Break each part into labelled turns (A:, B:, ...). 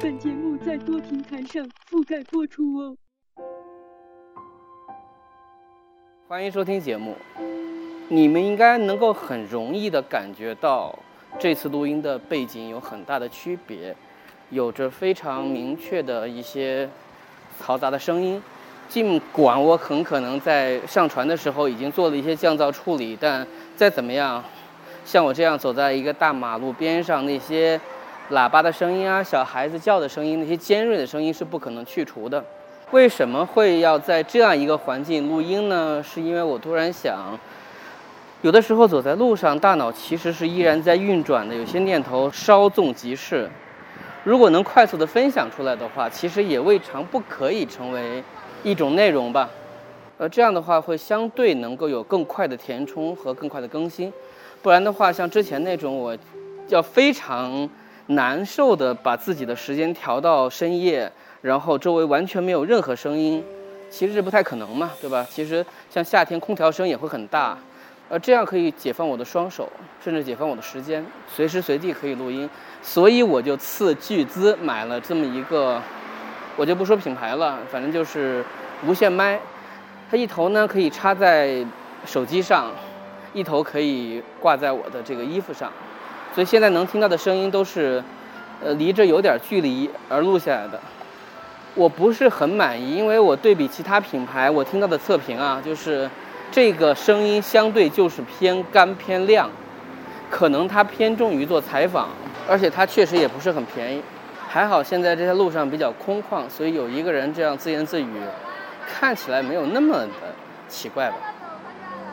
A: 本节目在多平台上覆盖播出哦。
B: 欢迎收听节目。你们应该能够很容易的感觉到，这次录音的背景有很大的区别，有着非常明确的一些嘈杂的声音。尽管我很可能在上传的时候已经做了一些降噪处理，但再怎么样，像我这样走在一个大马路边上，那些喇叭的声音啊、小孩子叫的声音、那些尖锐的声音是不可能去除的。为什么会要在这样一个环境录音呢？是因为我突然想。有的时候走在路上，大脑其实是依然在运转的，有些念头稍纵即逝。如果能快速的分享出来的话，其实也未尝不可以成为一种内容吧。呃，这样的话会相对能够有更快的填充和更快的更新。不然的话，像之前那种我要非常难受的把自己的时间调到深夜，然后周围完全没有任何声音，其实是不太可能嘛，对吧？其实像夏天空调声也会很大。呃，这样可以解放我的双手，甚至解放我的时间，随时随地可以录音。所以我就斥巨资买了这么一个，我就不说品牌了，反正就是无线麦。它一头呢可以插在手机上，一头可以挂在我的这个衣服上。所以现在能听到的声音都是，呃，离着有点距离而录下来的。我不是很满意，因为我对比其他品牌，我听到的测评啊，就是。这个声音相对就是偏干偏亮，可能它偏重于做采访，而且它确实也不是很便宜。还好现在这条路上比较空旷，所以有一个人这样自言自语，看起来没有那么的奇怪吧。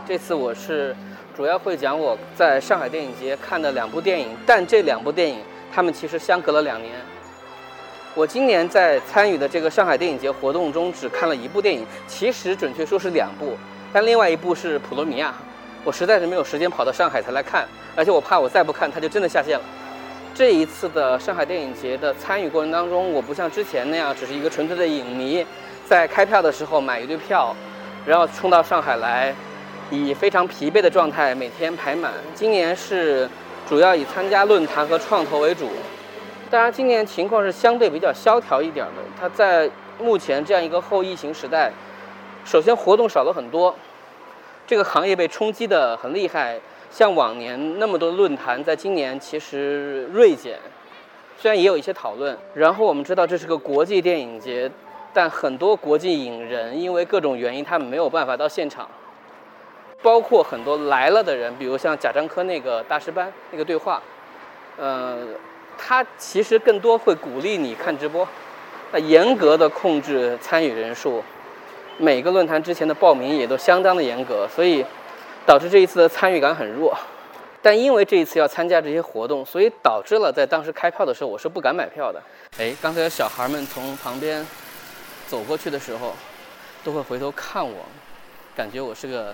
B: 这次我是主要会讲我在上海电影节看的两部电影，但这两部电影它们其实相隔了两年。我今年在参与的这个上海电影节活动中只看了一部电影，其实准确说是两部。但另外一部是《普罗米亚》，我实在是没有时间跑到上海才来看，而且我怕我再不看它就真的下线了。这一次的上海电影节的参与过程当中，我不像之前那样只是一个纯粹的影迷，在开票的时候买一堆票，然后冲到上海来，以非常疲惫的状态每天排满。今年是主要以参加论坛和创投为主，当然今年情况是相对比较萧条一点的。它在目前这样一个后疫情时代。首先，活动少了很多，这个行业被冲击的很厉害。像往年那么多论坛，在今年其实锐减，虽然也有一些讨论。然后我们知道这是个国际电影节，但很多国际影人因为各种原因，他们没有办法到现场。包括很多来了的人，比如像贾樟柯那个大师班那个对话，呃，他其实更多会鼓励你看直播，那严格的控制参与人数。每个论坛之前的报名也都相当的严格，所以导致这一次的参与感很弱。但因为这一次要参加这些活动，所以导致了在当时开票的时候，我是不敢买票的。哎，刚才有小孩们从旁边走过去的时候，都会回头看我，感觉我是个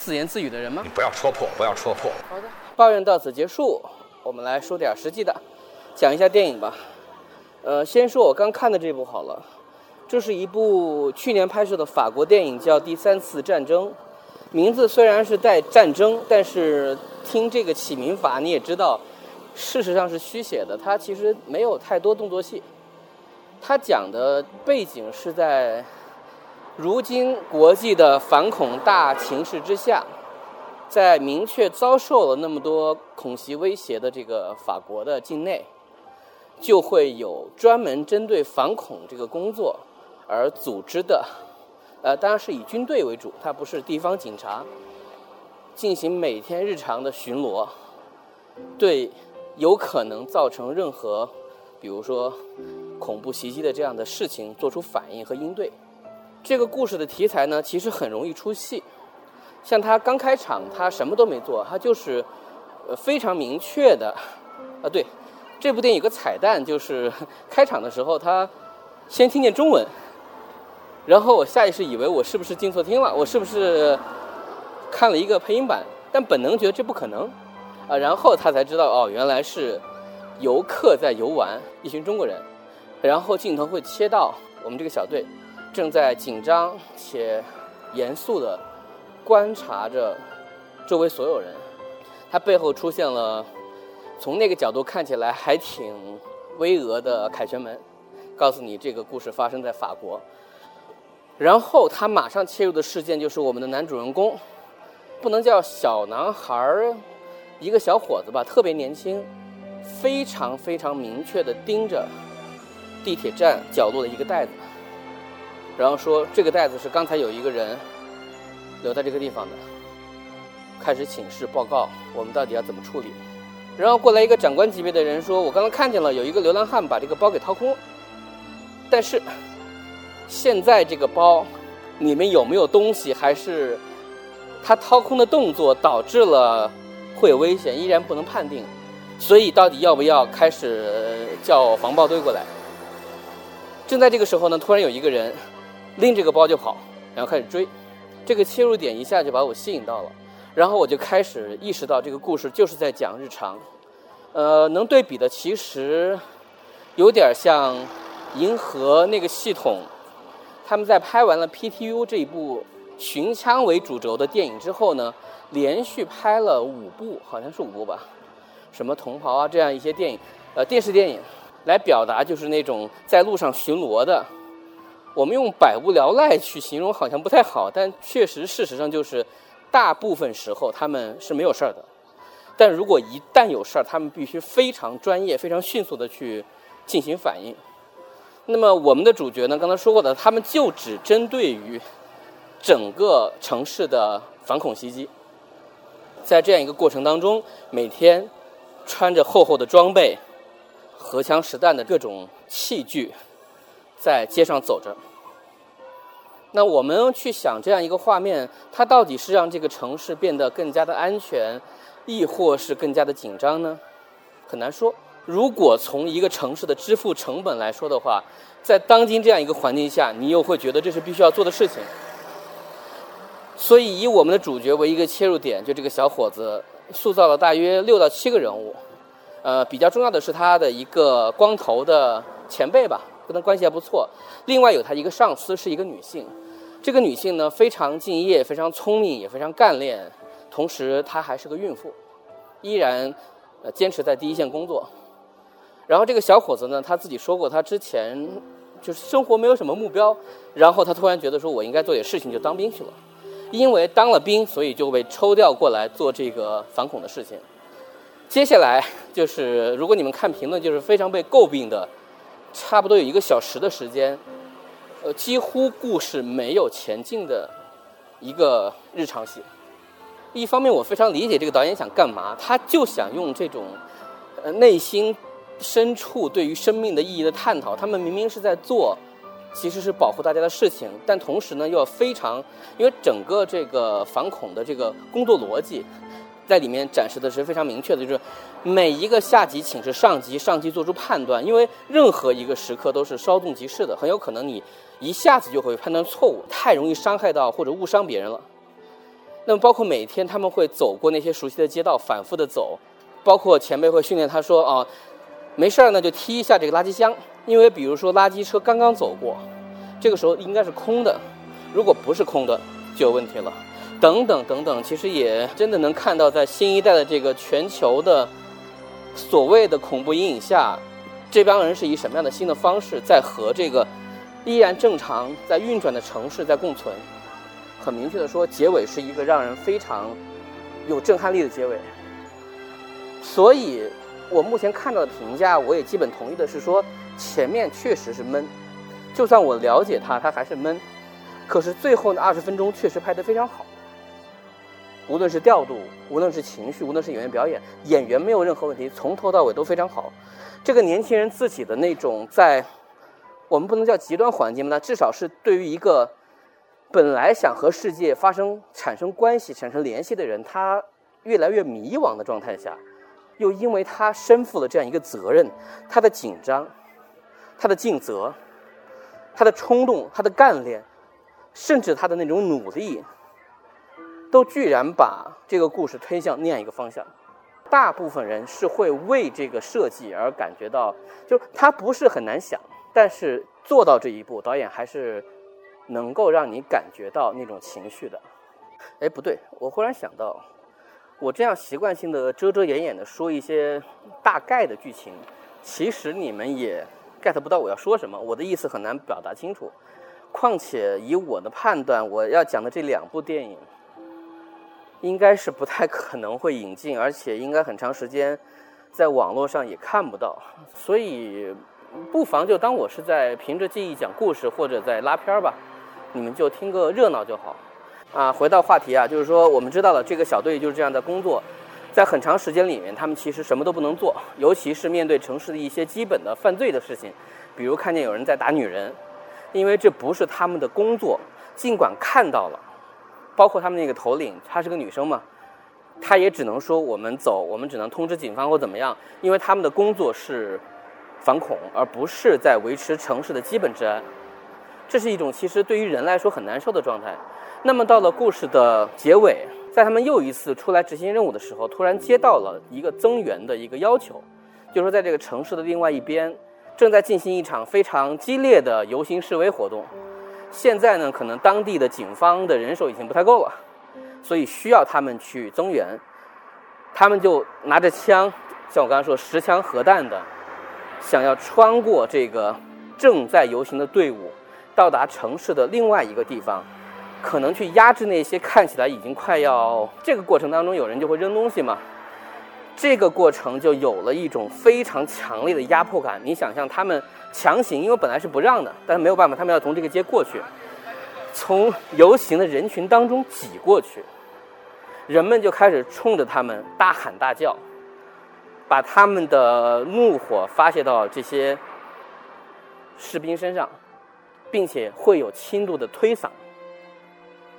B: 自言自语的人吗？
C: 你不要戳破，不要戳破。
B: 好的，抱怨到此结束，我们来说点实际的，讲一下电影吧。呃，先说我刚看的这部好了。这是一部去年拍摄的法国电影，叫《第三次战争》。名字虽然是带战争，但是听这个起名法，你也知道，事实上是虚写的。它其实没有太多动作戏。它讲的背景是在如今国际的反恐大情势之下，在明确遭受了那么多恐袭威胁的这个法国的境内，就会有专门针对反恐这个工作。而组织的，呃，当然是以军队为主，它不是地方警察，进行每天日常的巡逻，对有可能造成任何，比如说恐怖袭击的这样的事情做出反应和应对。这个故事的题材呢，其实很容易出戏。像他刚开场，他什么都没做，他就是呃非常明确的，啊，对，这部电影有个彩蛋，就是 开场的时候他先听见中文。然后我下意识以为我是不是进错厅了，我是不是看了一个配音版？但本能觉得这不可能啊。然后他才知道哦，原来是游客在游玩，一群中国人。然后镜头会切到我们这个小队正在紧张且严肃地观察着周围所有人。他背后出现了从那个角度看起来还挺巍峨的凯旋门，告诉你这个故事发生在法国。然后他马上切入的事件就是我们的男主人公，不能叫小男孩儿，一个小伙子吧，特别年轻，非常非常明确地盯着地铁站角落的一个袋子，然后说这个袋子是刚才有一个人留在这个地方的，开始请示报告，我们到底要怎么处理？然后过来一个长官级别的人说，我刚刚看见了有一个流浪汉把这个包给掏空，但是。现在这个包里面有没有东西，还是他掏空的动作导致了会有危险，依然不能判定。所以到底要不要开始叫防暴队过来？正在这个时候呢，突然有一个人拎这个包就跑，然后开始追。这个切入点一下就把我吸引到了，然后我就开始意识到这个故事就是在讲日常。呃，能对比的其实有点像银河那个系统。他们在拍完了 PTU 这一部寻枪为主轴的电影之后呢，连续拍了五部，好像是五部吧，什么同袍啊这样一些电影，呃，电视电影，来表达就是那种在路上巡逻的。我们用百无聊赖去形容好像不太好，但确实事实上就是大部分时候他们是没有事儿的，但如果一旦有事儿，他们必须非常专业、非常迅速的去进行反应。那么我们的主角呢？刚才说过的，他们就只针对于整个城市的反恐袭击。在这样一个过程当中，每天穿着厚厚的装备、荷枪实弹的各种器具，在街上走着。那我们去想这样一个画面，它到底是让这个城市变得更加的安全，亦或是更加的紧张呢？很难说。如果从一个城市的支付成本来说的话，在当今这样一个环境下，你又会觉得这是必须要做的事情。所以，以我们的主角为一个切入点，就这个小伙子塑造了大约六到七个人物。呃，比较重要的是他的一个光头的前辈吧，跟他关系还不错。另外有他一个上司是一个女性，这个女性呢非常敬业、非常聪明、也非常干练，同时她还是个孕妇，依然呃坚持在第一线工作。然后这个小伙子呢，他自己说过，他之前就是生活没有什么目标，然后他突然觉得说，我应该做点事情，就当兵去了。因为当了兵，所以就被抽调过来做这个反恐的事情。接下来就是，如果你们看评论，就是非常被诟病的，差不多有一个小时的时间，呃，几乎故事没有前进的一个日常戏。一方面，我非常理解这个导演想干嘛，他就想用这种呃内心。深处对于生命的意义的探讨，他们明明是在做，其实是保护大家的事情，但同时呢，又要非常，因为整个这个反恐的这个工作逻辑，在里面展示的是非常明确的，就是每一个下级请示上级，上级做出判断，因为任何一个时刻都是稍纵即逝的，很有可能你一下子就会判断错误，太容易伤害到或者误伤别人了。那么包括每天他们会走过那些熟悉的街道，反复的走，包括前辈会训练他说啊。没事儿呢，就踢一下这个垃圾箱，因为比如说垃圾车刚刚走过，这个时候应该是空的，如果不是空的就有问题了。等等等等，其实也真的能看到，在新一代的这个全球的所谓的恐怖阴影下，这帮人是以什么样的新的方式在和这个依然正常在运转的城市在共存？很明确的说，结尾是一个让人非常有震撼力的结尾。所以。我目前看到的评价，我也基本同意的是说，前面确实是闷，就算我了解他，他还是闷。可是最后那二十分钟确实拍得非常好，无论是调度，无论是情绪，无论是演员表演，演员没有任何问题，从头到尾都非常好。这个年轻人自己的那种在，我们不能叫极端环境吧，至少是对于一个本来想和世界发生产生关系、产生联系的人，他越来越迷惘的状态下。又因为他身负了这样一个责任，他的紧张，他的尽责，他的冲动，他的干练，甚至他的那种努力，都居然把这个故事推向那样一个方向。大部分人是会为这个设计而感觉到，就是它不是很难想，但是做到这一步，导演还是能够让你感觉到那种情绪的。哎，不对，我忽然想到，我这样习惯性的遮遮掩掩的说一些大概的剧情，其实你们也 get 不到我要说什么，我的意思很难表达清楚。况且以我的判断，我要讲的这两部电影。应该是不太可能会引进，而且应该很长时间在网络上也看不到，所以不妨就当我是在凭着记忆讲故事，或者在拉片儿吧，你们就听个热闹就好。啊，回到话题啊，就是说我们知道了这个小队就是这样的工作，在很长时间里面，他们其实什么都不能做，尤其是面对城市的一些基本的犯罪的事情，比如看见有人在打女人，因为这不是他们的工作，尽管看到了。包括他们那个头领，她是个女生嘛，她也只能说我们走，我们只能通知警方或怎么样，因为他们的工作是反恐，而不是在维持城市的基本治安。这是一种其实对于人来说很难受的状态。那么到了故事的结尾，在他们又一次出来执行任务的时候，突然接到了一个增援的一个要求，就是说在这个城市的另外一边，正在进行一场非常激烈的游行示威活动。现在呢，可能当地的警方的人手已经不太够了，所以需要他们去增援。他们就拿着枪，像我刚才说十枪核弹的，想要穿过这个正在游行的队伍，到达城市的另外一个地方，可能去压制那些看起来已经快要……这个过程当中，有人就会扔东西嘛。这个过程就有了一种非常强烈的压迫感。你想象他们强行，因为本来是不让的，但是没有办法，他们要从这个街过去，从游行的人群当中挤过去，人们就开始冲着他们大喊大叫，把他们的怒火发泄到这些士兵身上，并且会有轻度的推搡，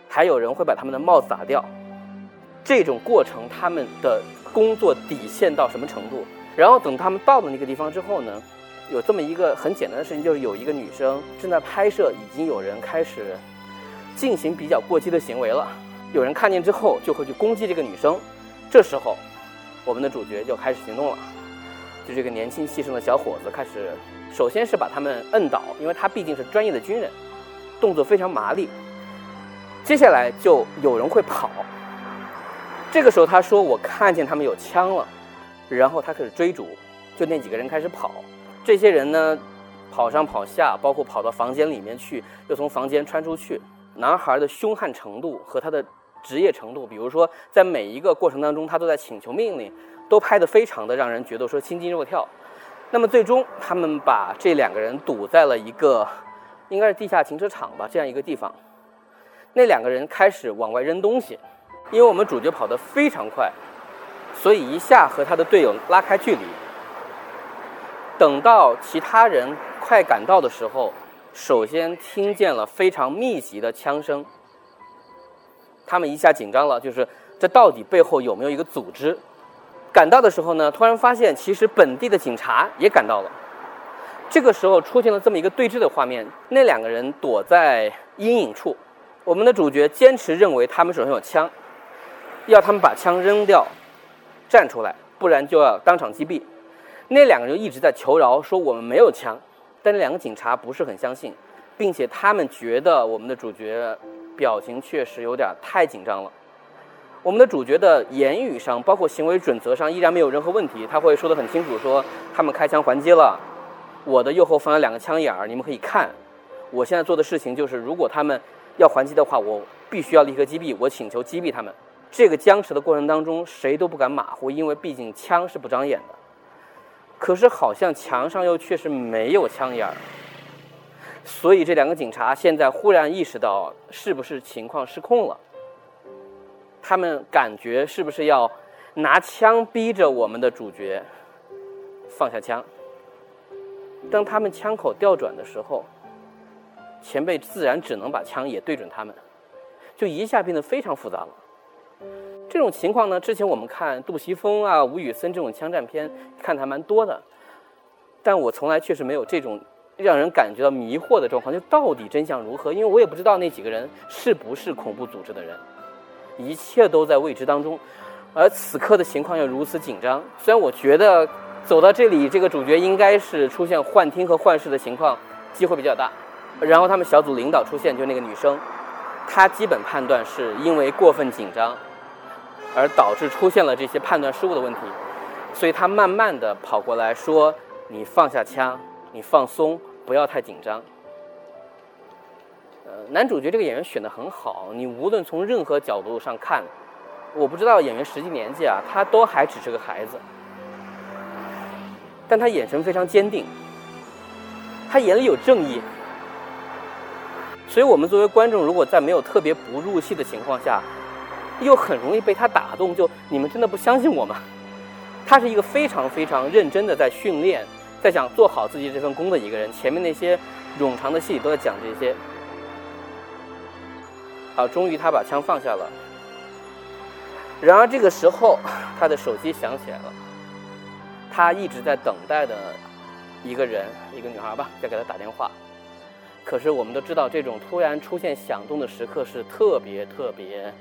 B: 还有人会把他们的帽子打掉。这种过程，他们的。工作底线到什么程度？然后等他们到了那个地方之后呢，有这么一个很简单的事情，就是有一个女生正在拍摄，已经有人开始进行比较过激的行为了。有人看见之后就会去攻击这个女生。这时候，我们的主角就开始行动了。就这个年轻气盛的小伙子开始，首先是把他们摁倒，因为他毕竟是专业的军人，动作非常麻利。接下来就有人会跑。这个时候，他说：“我看见他们有枪了。”然后他开始追逐，就那几个人开始跑。这些人呢，跑上跑下，包括跑到房间里面去，又从房间穿出去。男孩的凶悍程度和他的职业程度，比如说在每一个过程当中，他都在请求命令，都拍得非常的让人觉得说心惊肉跳。那么最终，他们把这两个人堵在了一个应该是地下停车场吧这样一个地方。那两个人开始往外扔东西。因为我们主角跑得非常快，所以一下和他的队友拉开距离。等到其他人快赶到的时候，首先听见了非常密集的枪声。他们一下紧张了，就是这到底背后有没有一个组织？赶到的时候呢，突然发现其实本地的警察也赶到了。这个时候出现了这么一个对峙的画面，那两个人躲在阴影处，我们的主角坚持认为他们手上有枪。要他们把枪扔掉，站出来，不然就要当场击毙。那两个人一直在求饶，说我们没有枪。但两个警察不是很相信，并且他们觉得我们的主角表情确实有点太紧张了。我们的主角的言语上，包括行为准则上，依然没有任何问题。他会说得很清楚，说他们开枪还击了，我的右后方有两个枪眼儿，你们可以看。我现在做的事情就是，如果他们要还击的话，我必须要立刻击毙。我请求击毙他们。这个僵持的过程当中，谁都不敢马虎，因为毕竟枪是不长眼的。可是好像墙上又确实没有枪眼儿，所以这两个警察现在忽然意识到是不是情况失控了。他们感觉是不是要拿枪逼着我们的主角放下枪？当他们枪口调转的时候，前辈自然只能把枪也对准他们，就一下变得非常复杂了。这种情况呢，之前我们看杜琪峰啊、吴宇森这种枪战片看的还蛮多的，但我从来确实没有这种让人感觉到迷惑的状况，就到底真相如何？因为我也不知道那几个人是不是恐怖组织的人，一切都在未知当中。而此刻的情况又如此紧张，虽然我觉得走到这里，这个主角应该是出现幻听和幻视的情况机会比较大。然后他们小组领导出现，就那个女生，她基本判断是因为过分紧张，而导致出现了这些判断失误的问题，所以他慢慢的跑过来说：“你放下枪，你放松，不要太紧张。”呃，男主角这个演员选的很好，你无论从任何角度上看。我不知道演员实际年纪啊，他都还只是个孩子，但他眼神非常坚定，他眼里有正义，所以我们作为观众，如果在没有特别不入戏的情况下，又很容易被他打动。就你们真的不相信我吗？他是一个非常非常认真的在训练，在想做好自己这份工的一个人。前面那些冗长的戏都在讲这些。好，终于他把枪放下了。然而这个时候，他的手机响起来了。他一直在等待的一个人，一个女孩吧，在给他打电话。可是我们都知道，这种突然出现响动的时刻是特别特别，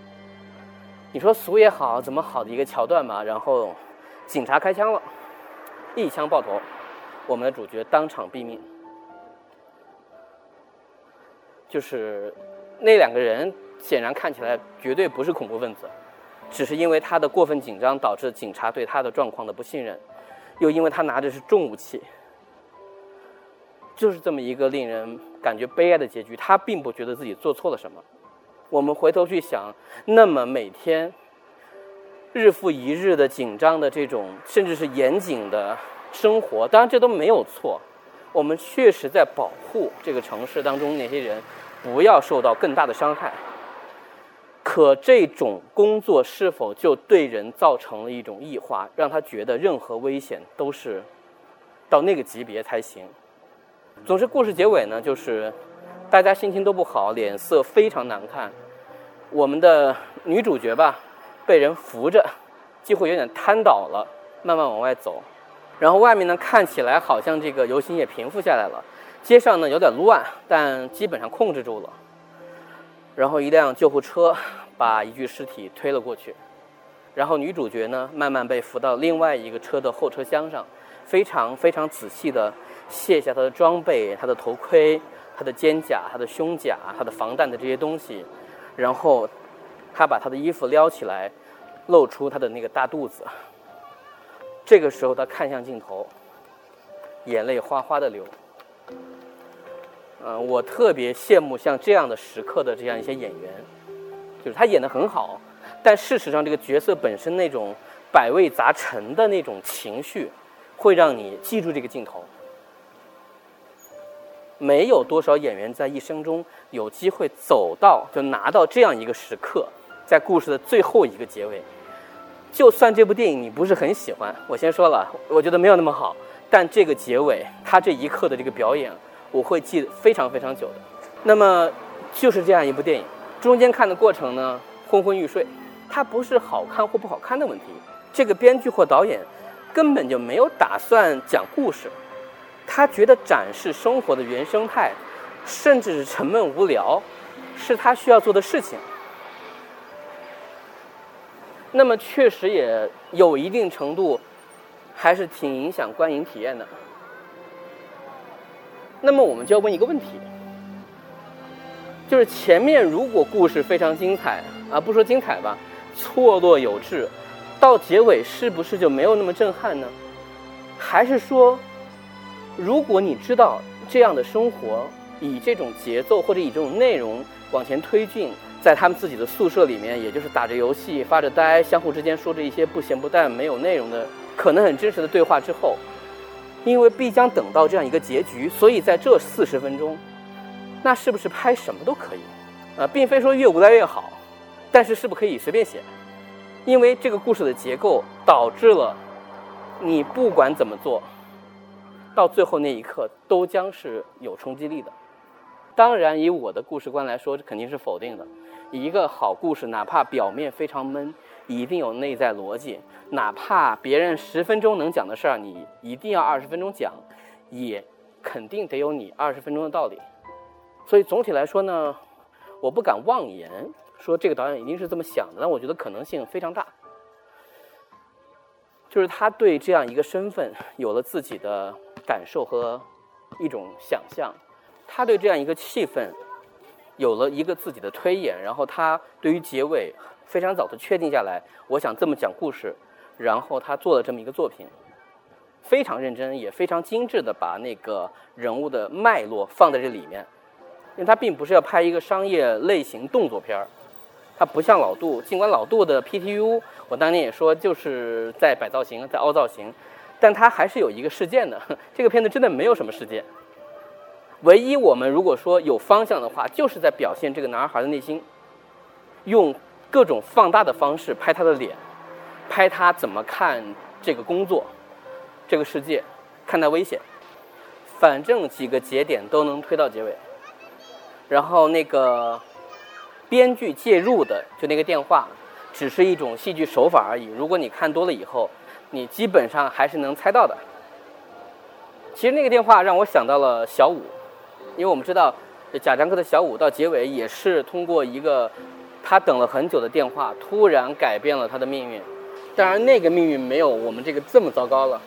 B: 你说俗也好，怎么好的一个桥段嘛？然后警察开枪了，一枪爆头，我们的主角当场毙命。就是那两个人显然看起来绝对不是恐怖分子。只是因为他的过分紧张，导致警察对他的状况的不信任，又因为他拿的是重武器，就是这么一个令人感觉悲哀的结局。他并不觉得自己做错了什么。我们回头去想，那么每天日复一日的紧张的这种，甚至是严谨的生活，当然这都没有错。我们确实在保护这个城市当中那些人，不要受到更大的伤害。可这种工作是否就对人造成了一种异化，让他觉得任何危险都是到那个级别才行？总之，故事结尾呢，就是大家心情都不好，脸色非常难看。我们的女主角吧，被人扶着，几乎有点瘫倒了，慢慢往外走。然后外面呢，看起来好像这个游行也平复下来了，街上呢有点乱，但基本上控制住了。然后一辆救护车把一具尸体推了过去，然后女主角呢慢慢被扶到另外一个车的后车厢上，非常非常仔细地卸下她的装备、她的头盔、她的肩甲、她的胸甲、她的防弹的这些东西，然后他把他的衣服撩起来，露出他的那个大肚子。这个时候他看向镜头，眼泪哗哗的流。嗯，我特别羡慕像这样的时刻的这样一些演员，就是他演的很好，但事实上这个角色本身那种百味杂陈的那种情绪，会让你记住这个镜头。没有多少演员在一生中有机会走到就拿到这样一个时刻，在故事的最后一个结尾。就算这部电影你不是很喜欢，我先说了，我觉得没有那么好，但这个结尾，他这一刻的这个表演。我会记得非常非常久的，那么就是这样一部电影，中间看的过程呢，昏昏欲睡。它不是好看或不好看的问题，这个编剧或导演根本就没有打算讲故事，他觉得展示生活的原生态，甚至是沉闷无聊，是他需要做的事情。那么确实也有一定程度，还是挺影响观影体验的。那么我们就要问一个问题，就是前面如果故事非常精彩啊，不说精彩吧，错落有致，到结尾是不是就没有那么震撼呢？还是说，如果你知道这样的生活以这种节奏或者以这种内容往前推进，在他们自己的宿舍里面，也就是打着游戏、发着呆，相互之间说着一些不咸不淡、没有内容的、可能很真实的对话之后。因为必将等到这样一个结局，所以在这四十分钟，那是不是拍什么都可以？啊，并非说越无聊越好，但是是不可以随便写？因为这个故事的结构导致了你不管怎么做，到最后那一刻都将是有冲击力的。当然，以我的故事观来说，这肯定是否定的。一个好故事，哪怕表面非常闷。一定有内在逻辑，哪怕别人十分钟能讲的事儿，你一定要二十分钟讲，也肯定得有你二十分钟的道理。所以总体来说呢，我不敢妄言说这个导演一定是这么想的，但我觉得可能性非常大。就是他对这样一个身份有了自己的感受和一种想象，他对这样一个气氛有了一个自己的推演，然后他对于结尾非常早的确定下来，我想这么讲故事，然后他做了这么一个作品，非常认真也非常精致的把那个人物的脉络放在这里面，因为他并不是要拍一个商业类型动作片儿。他不像老杜，尽管老杜的 PTU，我当年也说就是在摆造型，在凹造型，但它还是有一个事件的。这个片子真的没有什么事件，唯一我们如果说有方向的话，就是在表现这个男孩的内心，用各种放大的方式拍他的脸，拍他怎么看这个工作，这个世界，看待危险，反正几个节点都能推到结尾，然后那个。编剧介入的就那个电话，只是一种戏剧手法而已。如果你看多了以后，你基本上还是能猜到的。其实那个电话让我想到了小五，因为我们知道贾樟柯的小五到结尾也是通过一个他等了很久的电话，突然改变了他的命运。当然那个命运没有我们这个这么糟糕了。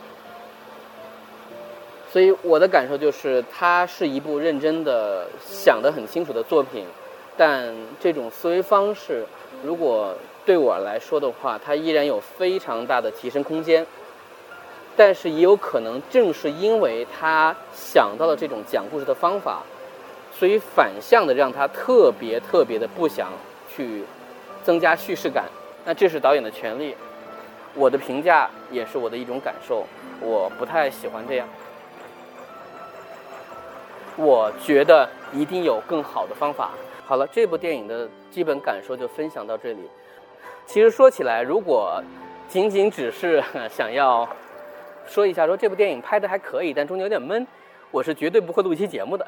B: 所以我的感受就是，它是一部认真的、想得很清楚的作品。但这种思维方式，如果对我来说的话，它依然有非常大的提升空间。但是也有可能，正是因为他想到了这种讲故事的方法，所以反向的让他特别特别的不想去增加叙事感。那这是导演的权利，我的评价也是我的一种感受。我不太喜欢这样，我觉得一定有更好的方法。好了，这部电影的基本感受就分享到这里。其实说起来，如果仅仅只是 想要说一下，说这部电影拍的还可以，但中间有点闷，我是绝对不会录一期节目的。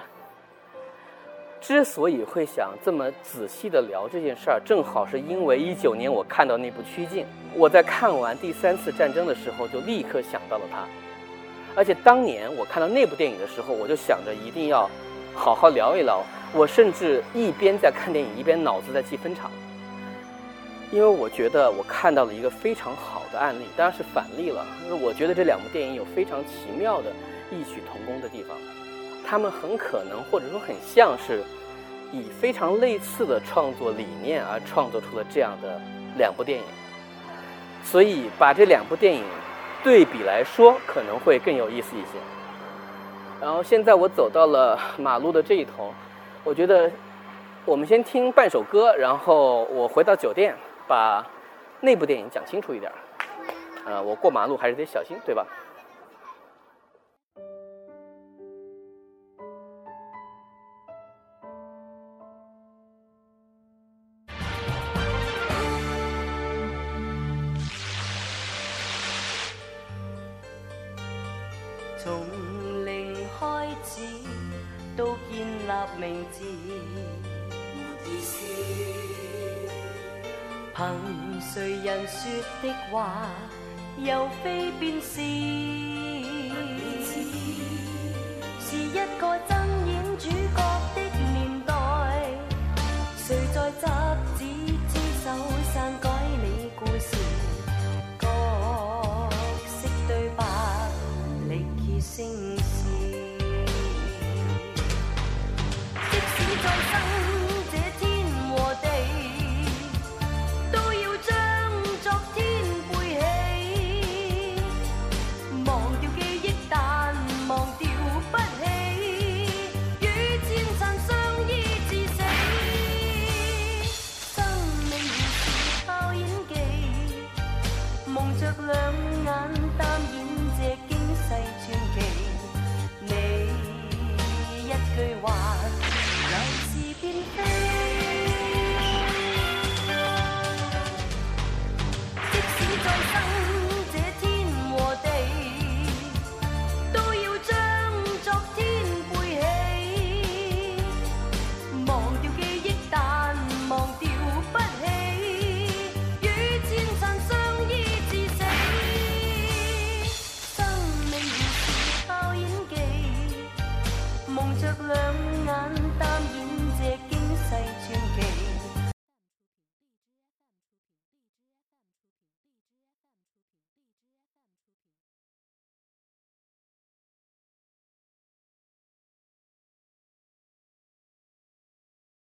B: 之所以会想这么仔细的聊这件事儿，正好是因为一九年我看到那部《趋近》，我在看完第三次战争的时候就立刻想到了它，而且当年我看到那部电影的时候，我就想着一定要好好聊一聊。我甚至一边在看电影，一边脑子在记分场，因为我觉得我看到了一个非常好的案例，当然是反例了。我觉得这两部电影有非常奇妙的异曲同工的地方，他们很可能或者说很像是以非常类似的创作理念而创作出了这样的两部电影，所以把这两部电影对比来说，可能会更有意思一些。然后现在我走到了马路的这一头。我觉得，我们先听半首歌，然后我回到酒店，把那部电影讲清楚一点。呃，我过马路还是得小心，对吧？